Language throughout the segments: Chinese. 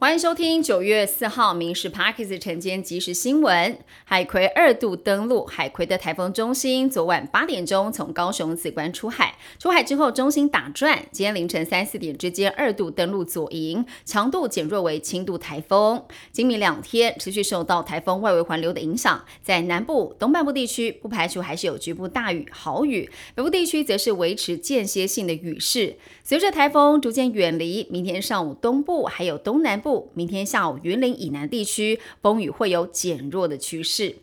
欢迎收听九月四号《民事 Parkes 晨间即时新闻》。海葵二度登陆，海葵的台风中心昨晚八点钟从高雄紫关出海，出海之后中心打转，今天凌晨三四点之间二度登陆左营，强度减弱为轻度台风。今明两天持续受到台风外围环流的影响，在南部、东半部地区不排除还是有局部大雨、豪雨，北部地区则是维持间歇性的雨势。随着台风逐渐远离，明天上午东部还有东南部。明天下午，云林以南地区风雨会有减弱的趋势。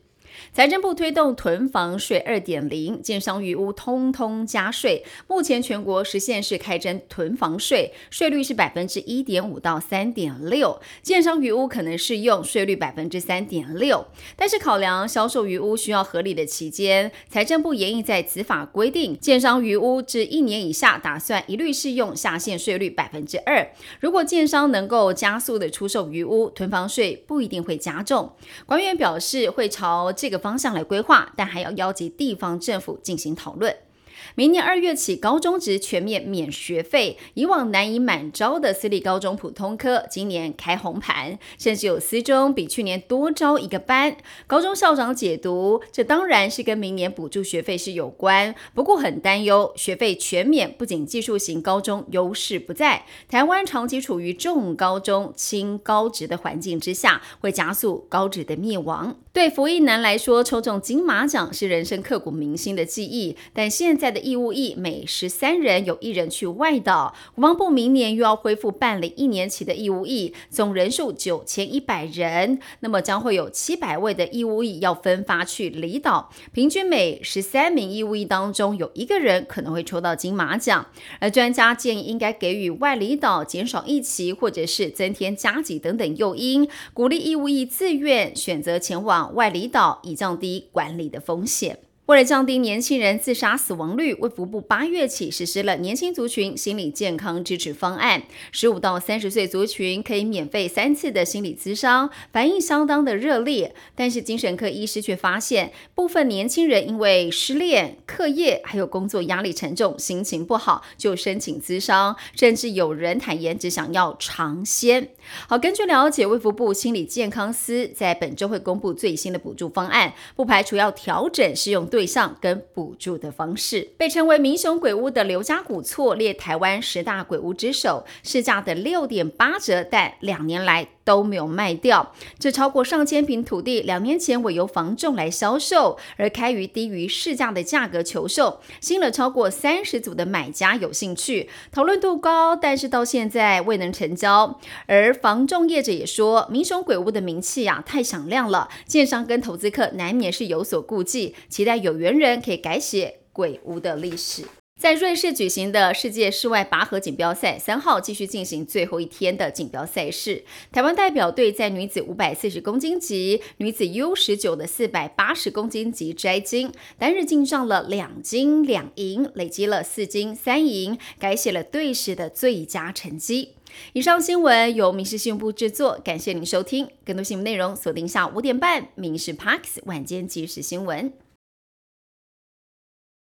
财政部推动囤房税二点零，建商余屋通通加税。目前全国实现是开征囤房税，税率是百分之一点五到三点六。建商余屋可能适用税率百分之三点六，但是考量销售余屋需要合理的期间，财政部严议在此法规定，建商余屋至一年以下，打算一律适用下限税率百分之二。如果建商能够加速的出售余屋，囤房税不一定会加重。官员表示会朝。这个方向来规划，但还要邀集地方政府进行讨论。明年二月起，高中职全面免学费。以往难以满招的私立高中普通科，今年开红盘，甚至有私中比去年多招一个班。高中校长解读，这当然是跟明年补助学费是有关，不过很担忧，学费全免不仅技术型高中优势不在，台湾长期处于重高中轻高职的环境之下，会加速高职的灭亡。对服役男来说，抽中金马奖是人生刻骨铭心的记忆，但现在。的义务役每十三人有一人去外岛，国防部明年又要恢复办理一年期的义务役，总人数九千一百人，那么将会有七百位的义务役要分发去离岛，平均每十三名义务役当中有一个人可能会抽到金马奖，而专家建议应该给予外离岛减少一期或者是增添加级等等诱因，鼓励义务役自愿选择前往外离岛，以降低管理的风险。为了降低年轻人自杀死亡率，卫福部八月起实施了年轻族群心理健康支持方案。十五到三十岁族群可以免费三次的心理咨商，反应相当的热烈。但是精神科医师却发现，部分年轻人因为失恋、课业还有工作压力沉重，心情不好就申请咨商，甚至有人坦言只想要尝鲜。好，根据了解，卫福部心理健康司在本周会公布最新的补助方案，不排除要调整适用。对象跟补助的方式，被称为“民雄鬼屋”的刘家古厝列台湾十大鬼屋之首，市价的六点八折，但两年来都没有卖掉。这超过上千平土地，两年前委由房仲来销售，而开于低于市价的价格求售，吸引了超过三十组的买家有兴趣，讨论度高，但是到现在未能成交。而房仲业者也说，民雄鬼屋的名气呀太响亮了，建商跟投资客难免是有所顾忌，期待。有缘人可以改写鬼屋的历史。在瑞士举行的世界室外拔河锦标赛三号继续进行最后一天的锦标赛事，台湾代表队在女子五百四十公斤级、女子 U 十九的四百八十公斤级摘金，单日进账了两金两银，累积了四金三银，改写了队史的最佳成绩。以上新闻由民事新闻部制作，感谢您收听。更多新闻内容锁定下午五点半《民事 Parks 晚间即时新闻》。